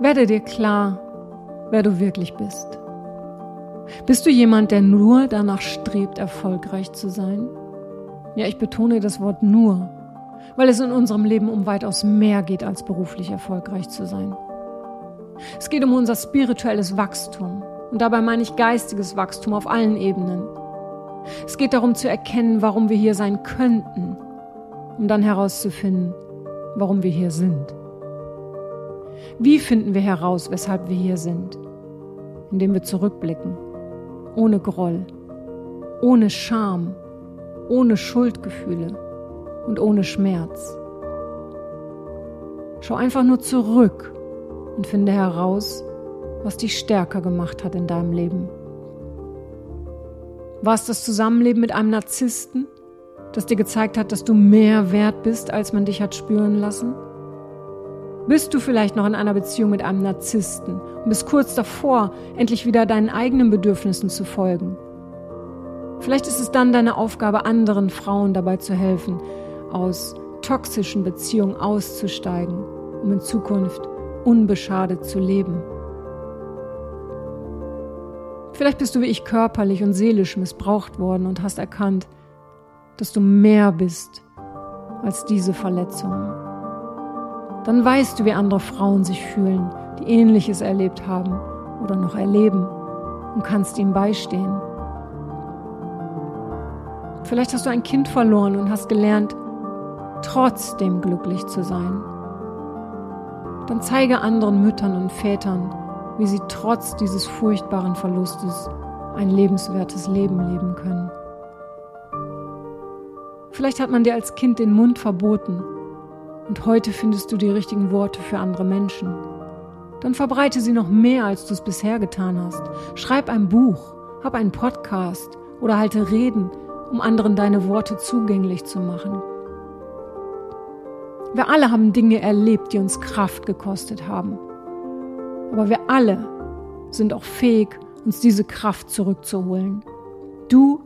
Werde dir klar, wer du wirklich bist. Bist du jemand, der nur danach strebt, erfolgreich zu sein? Ja, ich betone das Wort nur, weil es in unserem Leben um weitaus mehr geht, als beruflich erfolgreich zu sein. Es geht um unser spirituelles Wachstum und dabei meine ich geistiges Wachstum auf allen Ebenen. Es geht darum zu erkennen, warum wir hier sein könnten, um dann herauszufinden, warum wir hier sind. Wie finden wir heraus, weshalb wir hier sind? Indem wir zurückblicken, ohne Groll, ohne Scham, ohne Schuldgefühle und ohne Schmerz. Schau einfach nur zurück und finde heraus, was dich stärker gemacht hat in deinem Leben. War es das Zusammenleben mit einem Narzissten, das dir gezeigt hat, dass du mehr wert bist, als man dich hat spüren lassen? Bist du vielleicht noch in einer Beziehung mit einem Narzissten und bist kurz davor, endlich wieder deinen eigenen Bedürfnissen zu folgen? Vielleicht ist es dann deine Aufgabe, anderen Frauen dabei zu helfen, aus toxischen Beziehungen auszusteigen, um in Zukunft unbeschadet zu leben. Vielleicht bist du wie ich körperlich und seelisch missbraucht worden und hast erkannt, dass du mehr bist als diese Verletzungen. Dann weißt du, wie andere Frauen sich fühlen, die ähnliches erlebt haben oder noch erleben und kannst ihnen beistehen. Vielleicht hast du ein Kind verloren und hast gelernt, trotzdem glücklich zu sein. Dann zeige anderen Müttern und Vätern, wie sie trotz dieses furchtbaren Verlustes ein lebenswertes Leben leben können. Vielleicht hat man dir als Kind den Mund verboten und heute findest du die richtigen Worte für andere Menschen. Dann verbreite sie noch mehr, als du es bisher getan hast. Schreib ein Buch, hab einen Podcast oder halte Reden, um anderen deine Worte zugänglich zu machen. Wir alle haben Dinge erlebt, die uns Kraft gekostet haben. Aber wir alle sind auch fähig, uns diese Kraft zurückzuholen. Du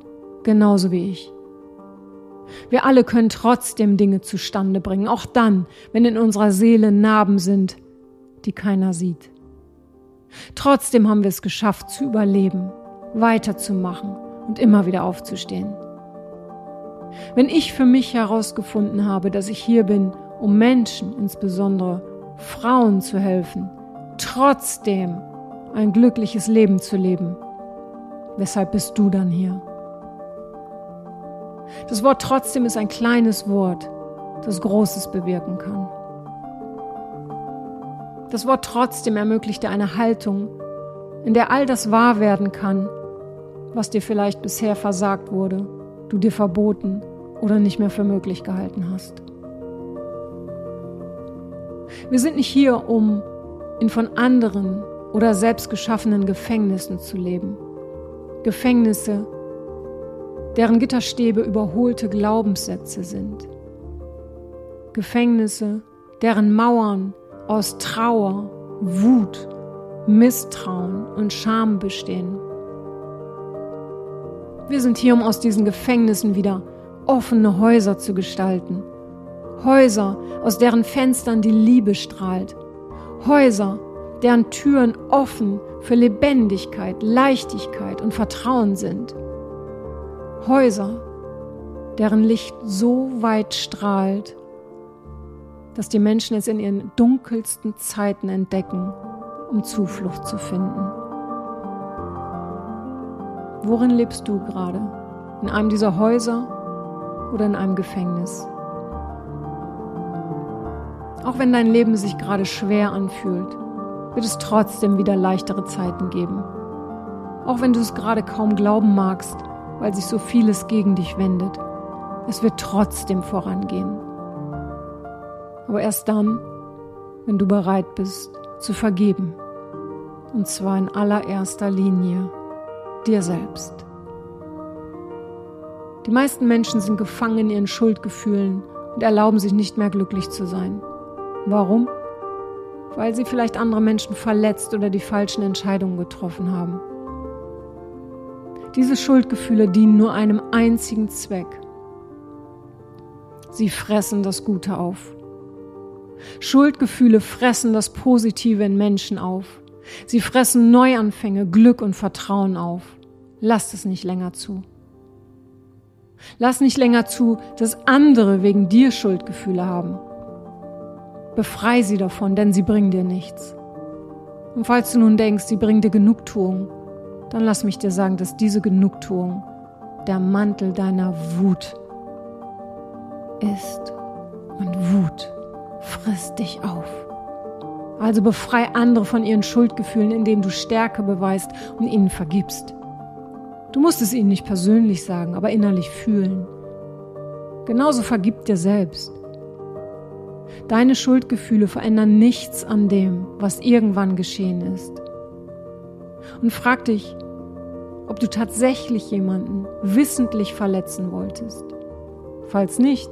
genauso wie ich. Wir alle können trotzdem Dinge zustande bringen, auch dann, wenn in unserer Seele Narben sind, die keiner sieht. Trotzdem haben wir es geschafft zu überleben, weiterzumachen und immer wieder aufzustehen. Wenn ich für mich herausgefunden habe, dass ich hier bin, um Menschen, insbesondere Frauen zu helfen, trotzdem ein glückliches Leben zu leben. Weshalb bist du dann hier? Das Wort trotzdem ist ein kleines Wort, das Großes bewirken kann. Das Wort trotzdem ermöglicht dir eine Haltung, in der all das wahr werden kann, was dir vielleicht bisher versagt wurde, du dir verboten oder nicht mehr für möglich gehalten hast. Wir sind nicht hier, um in von anderen oder selbst geschaffenen Gefängnissen zu leben. Gefängnisse, deren Gitterstäbe überholte Glaubenssätze sind. Gefängnisse, deren Mauern aus Trauer, Wut, Misstrauen und Scham bestehen. Wir sind hier, um aus diesen Gefängnissen wieder offene Häuser zu gestalten. Häuser, aus deren Fenstern die Liebe strahlt Häuser, deren Türen offen für Lebendigkeit, Leichtigkeit und Vertrauen sind. Häuser, deren Licht so weit strahlt, dass die Menschen es in ihren dunkelsten Zeiten entdecken, um Zuflucht zu finden. Worin lebst du gerade? In einem dieser Häuser oder in einem Gefängnis? Auch wenn dein Leben sich gerade schwer anfühlt, wird es trotzdem wieder leichtere Zeiten geben. Auch wenn du es gerade kaum glauben magst, weil sich so vieles gegen dich wendet. Es wird trotzdem vorangehen. Aber erst dann, wenn du bereit bist zu vergeben. Und zwar in allererster Linie dir selbst. Die meisten Menschen sind gefangen in ihren Schuldgefühlen und erlauben sich nicht mehr glücklich zu sein. Warum? Weil sie vielleicht andere Menschen verletzt oder die falschen Entscheidungen getroffen haben. Diese Schuldgefühle dienen nur einem einzigen Zweck. Sie fressen das Gute auf. Schuldgefühle fressen das Positive in Menschen auf. Sie fressen Neuanfänge, Glück und Vertrauen auf. Lass es nicht länger zu. Lass nicht länger zu, dass andere wegen dir Schuldgefühle haben. Befrei sie davon, denn sie bringen dir nichts. Und falls du nun denkst, sie bringen dir Genugtuung, dann lass mich dir sagen, dass diese Genugtuung der Mantel deiner Wut ist. Und Wut frisst dich auf. Also befrei andere von ihren Schuldgefühlen, indem du Stärke beweist und ihnen vergibst. Du musst es ihnen nicht persönlich sagen, aber innerlich fühlen. Genauso vergib dir selbst. Deine Schuldgefühle verändern nichts an dem, was irgendwann geschehen ist. Und frag dich, ob du tatsächlich jemanden wissentlich verletzen wolltest. Falls nicht,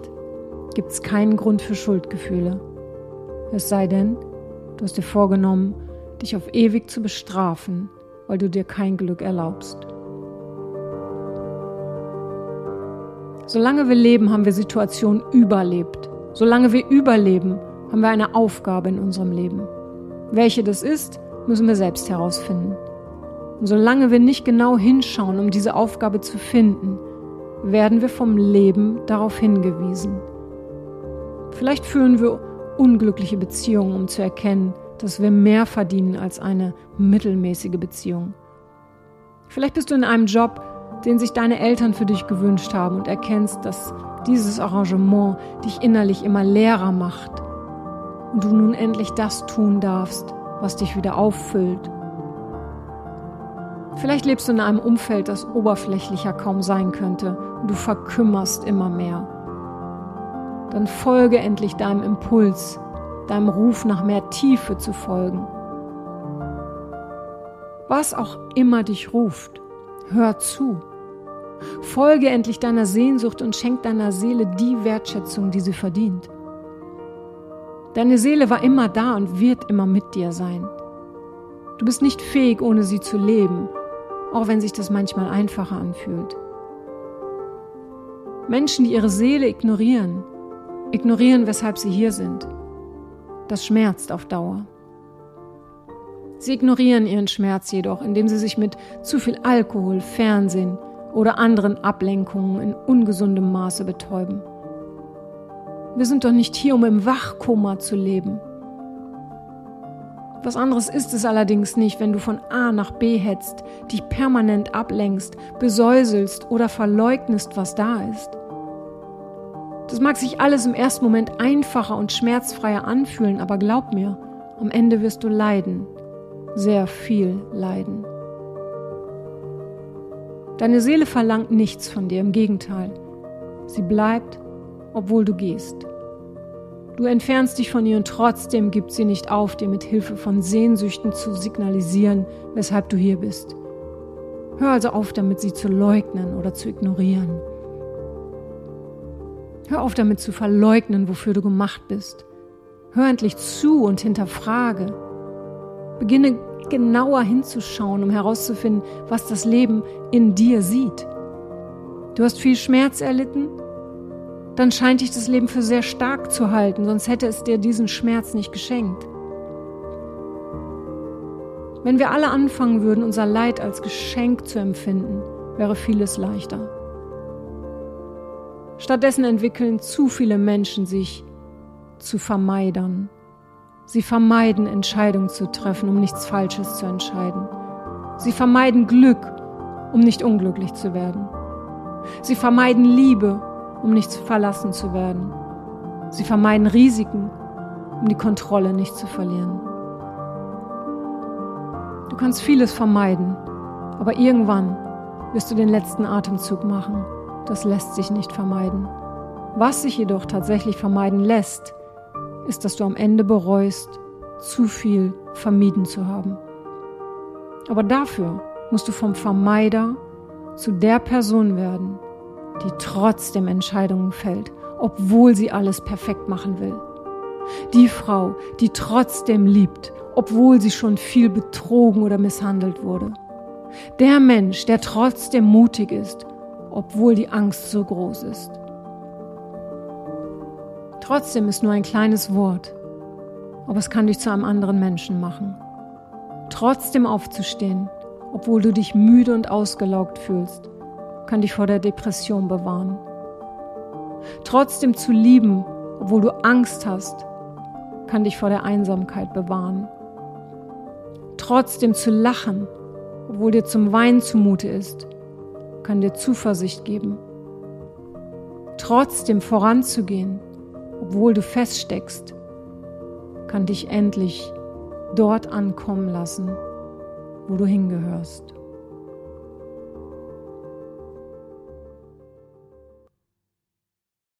gibt es keinen Grund für Schuldgefühle. Es sei denn, du hast dir vorgenommen, dich auf ewig zu bestrafen, weil du dir kein Glück erlaubst. Solange wir leben, haben wir Situationen überlebt. Solange wir überleben, haben wir eine Aufgabe in unserem Leben. Welche das ist, müssen wir selbst herausfinden. Und solange wir nicht genau hinschauen, um diese Aufgabe zu finden, werden wir vom Leben darauf hingewiesen. Vielleicht führen wir unglückliche Beziehungen, um zu erkennen, dass wir mehr verdienen als eine mittelmäßige Beziehung. Vielleicht bist du in einem Job, den sich deine Eltern für dich gewünscht haben und erkennst, dass dieses Arrangement dich innerlich immer leerer macht und du nun endlich das tun darfst, was dich wieder auffüllt. Vielleicht lebst du in einem Umfeld, das oberflächlicher kaum sein könnte und du verkümmerst immer mehr. Dann folge endlich deinem Impuls, deinem Ruf nach mehr Tiefe zu folgen. Was auch immer dich ruft, hör zu. Folge endlich deiner Sehnsucht und schenk deiner Seele die Wertschätzung, die sie verdient. Deine Seele war immer da und wird immer mit dir sein. Du bist nicht fähig, ohne sie zu leben, auch wenn sich das manchmal einfacher anfühlt. Menschen, die ihre Seele ignorieren, ignorieren, weshalb sie hier sind. Das schmerzt auf Dauer. Sie ignorieren ihren Schmerz jedoch, indem sie sich mit zu viel Alkohol, Fernsehen, oder anderen Ablenkungen in ungesundem Maße betäuben. Wir sind doch nicht hier, um im Wachkoma zu leben. Was anderes ist es allerdings nicht, wenn du von A nach B hetzt, dich permanent ablenkst, besäuselst oder verleugnest, was da ist. Das mag sich alles im ersten Moment einfacher und schmerzfreier anfühlen, aber glaub mir, am Ende wirst du leiden, sehr viel leiden. Deine Seele verlangt nichts von dir, im Gegenteil. Sie bleibt, obwohl du gehst. Du entfernst dich von ihr und trotzdem gibt sie nicht auf, dir mit Hilfe von Sehnsüchten zu signalisieren, weshalb du hier bist. Hör also auf damit, sie zu leugnen oder zu ignorieren. Hör auf damit zu verleugnen, wofür du gemacht bist. Hör endlich zu und hinterfrage. Beginne genauer hinzuschauen, um herauszufinden, was das Leben in dir sieht. Du hast viel Schmerz erlitten? Dann scheint dich das Leben für sehr stark zu halten, sonst hätte es dir diesen Schmerz nicht geschenkt. Wenn wir alle anfangen würden, unser Leid als Geschenk zu empfinden, wäre vieles leichter. Stattdessen entwickeln zu viele Menschen sich zu Vermeidern, Sie vermeiden Entscheidungen zu treffen, um nichts Falsches zu entscheiden. Sie vermeiden Glück, um nicht unglücklich zu werden. Sie vermeiden Liebe, um nicht verlassen zu werden. Sie vermeiden Risiken, um die Kontrolle nicht zu verlieren. Du kannst vieles vermeiden, aber irgendwann wirst du den letzten Atemzug machen. Das lässt sich nicht vermeiden. Was sich jedoch tatsächlich vermeiden lässt, ist, dass du am Ende bereust, zu viel vermieden zu haben. Aber dafür musst du vom Vermeider zu der Person werden, die trotzdem Entscheidungen fällt, obwohl sie alles perfekt machen will. Die Frau, die trotzdem liebt, obwohl sie schon viel betrogen oder misshandelt wurde. Der Mensch, der trotzdem mutig ist, obwohl die Angst so groß ist. Trotzdem ist nur ein kleines Wort aber es kann dich zu einem anderen Menschen machen. Trotzdem aufzustehen, obwohl du dich müde und ausgelaugt fühlst, kann dich vor der Depression bewahren. Trotzdem zu lieben, obwohl du Angst hast, kann dich vor der Einsamkeit bewahren. Trotzdem zu lachen, obwohl dir zum Weinen zumute ist, kann dir Zuversicht geben. Trotzdem voranzugehen, obwohl du feststeckst, kann dich endlich dort ankommen lassen, wo du hingehörst.